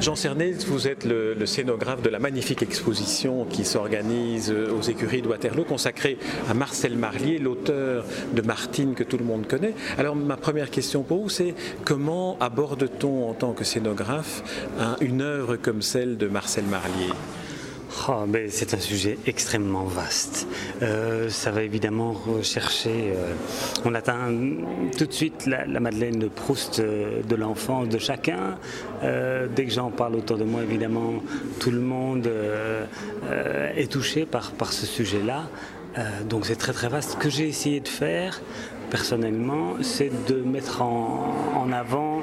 Jean Cernet, vous êtes le, scénographe de la magnifique exposition qui s'organise aux écuries de Waterloo, consacrée à Marcel Marlier, l'auteur de Martine que tout le monde connaît. Alors ma première question pour vous, c'est comment aborde-t-on en tant que scénographe une œuvre comme celle de Marcel Marlier? Oh, c'est un sujet extrêmement vaste. Euh, ça va évidemment rechercher. Euh, on atteint tout de suite la, Madeleine de Proust euh, de l'enfance de chacun. dès que j'en parle autour de moi, évidemment, tout le monde est touché par, par ce sujet-là. donc c'est très très vaste. Ce que j'ai essayé de faire, personnellement, c'est de mettre en, en avant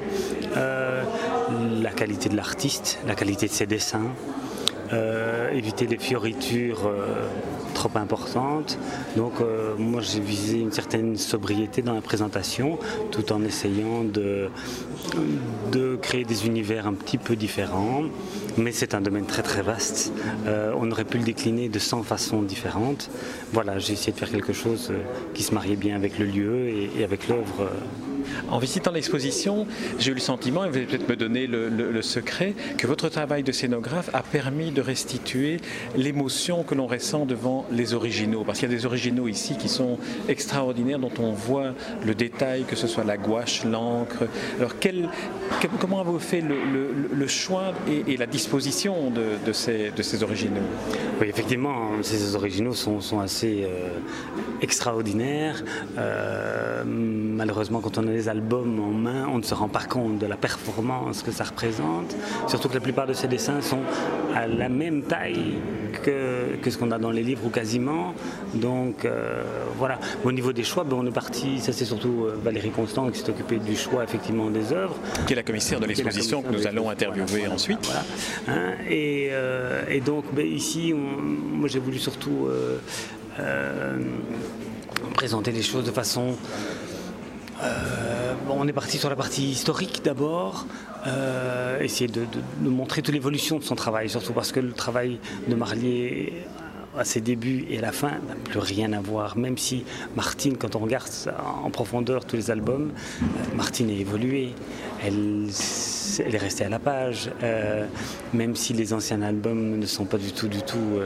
la qualité de l'artiste, la qualité de ses dessins. Euh, éviter les fioritures euh, trop importantes. Donc euh, moi j'ai visé une certaine sobriété dans la présentation tout en essayant de, de créer des univers un petit peu différents. Mais c'est un domaine très très vaste. on aurait pu le décliner de 100 façons différentes. Voilà, j'ai essayé de faire quelque chose qui se mariait bien avec le lieu et avec l'œuvre en visitant l'exposition, j'ai eu le sentiment, et vous allez peut-être me donner le, secret, que votre travail de scénographe a permis de restituer l'émotion que l'on ressent devant les originaux. Parce qu'il y a des originaux ici qui sont extraordinaires, dont on voit le détail, que ce soit la gouache, l'encre. Alors comment avez-vous fait le, choix et, la disposition de, ces, originaux? Oui, effectivement, ces originaux sont, assez euh, extraordinaires. Euh, malheureusement, quand on a les albums en main, on ne se rend pas compte de la performance que ça représente. Surtout que la plupart de ces dessins sont à la même taille que, que ce qu'on a dans les livres ou quasiment. Donc euh, voilà. Au niveau des choix, ben, on est parti, ça c'est surtout euh, Valérie Constant qui s'est occupée du choix effectivement des œuvres. Qui est la commissaire de l'exposition que nous allons interviewer ensuite. Hein, et, euh, et, donc ben, ici, moi j'ai voulu surtout présenter les choses de façon euh, on est parti sur la partie historique d'abord, euh, essayer de, montrer toute l'évolution de son travail, surtout parce que le travail de Marlier à ses débuts et à la fin n'a plus rien à voir. Même si Martine, quand on regarde en profondeur tous les albums, euh, Martine a évolué. Elle, est restée à la page. même si les anciens albums ne sont pas du tout, du tout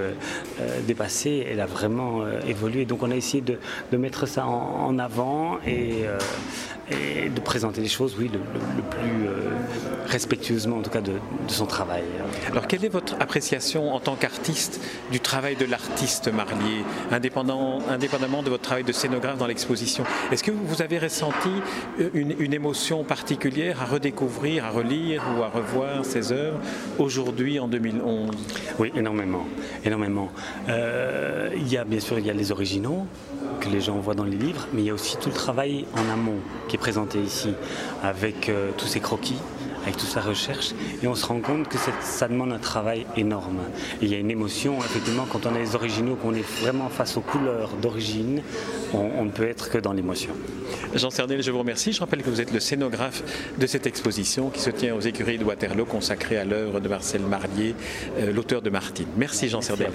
dépassés, elle a vraiment évolué. Donc on a essayé de, mettre ça en avant et de présenter les choses, oui, le, plus euh, respectueusement en tout cas de, son travail. Alors quelle est votre appréciation en tant qu'artiste du travail de l'artiste Marlier, indépendant, indépendamment de votre travail de scénographe dans l'exposition Est-ce que vous avez ressenti une, émotion particulière à redécouvrir, à relire ou à revoir ces œuvres aujourd'hui en 2011 Oui, énormément, énormément. Euh, il y a bien sûr il y a les originaux que les gens voient dans les livres, mais il y a aussi tout le travail en amont qui est présenté ici, avec euh, tous ces croquis, avec toute sa recherche, et on se rend compte que ça demande un travail énorme. il y a une émotion, effectivement, quand on a les originaux, qu'on est vraiment face aux couleurs d'origine, on, ne peut être que dans l'émotion. Jean Cernel, je vous remercie. Je rappelle que vous êtes le scénographe de cette exposition qui se tient aux écuries de Waterloo, consacrée à l'œuvre de Marcel Marlier, euh, l'auteur de Martine. Merci Jean Cernel.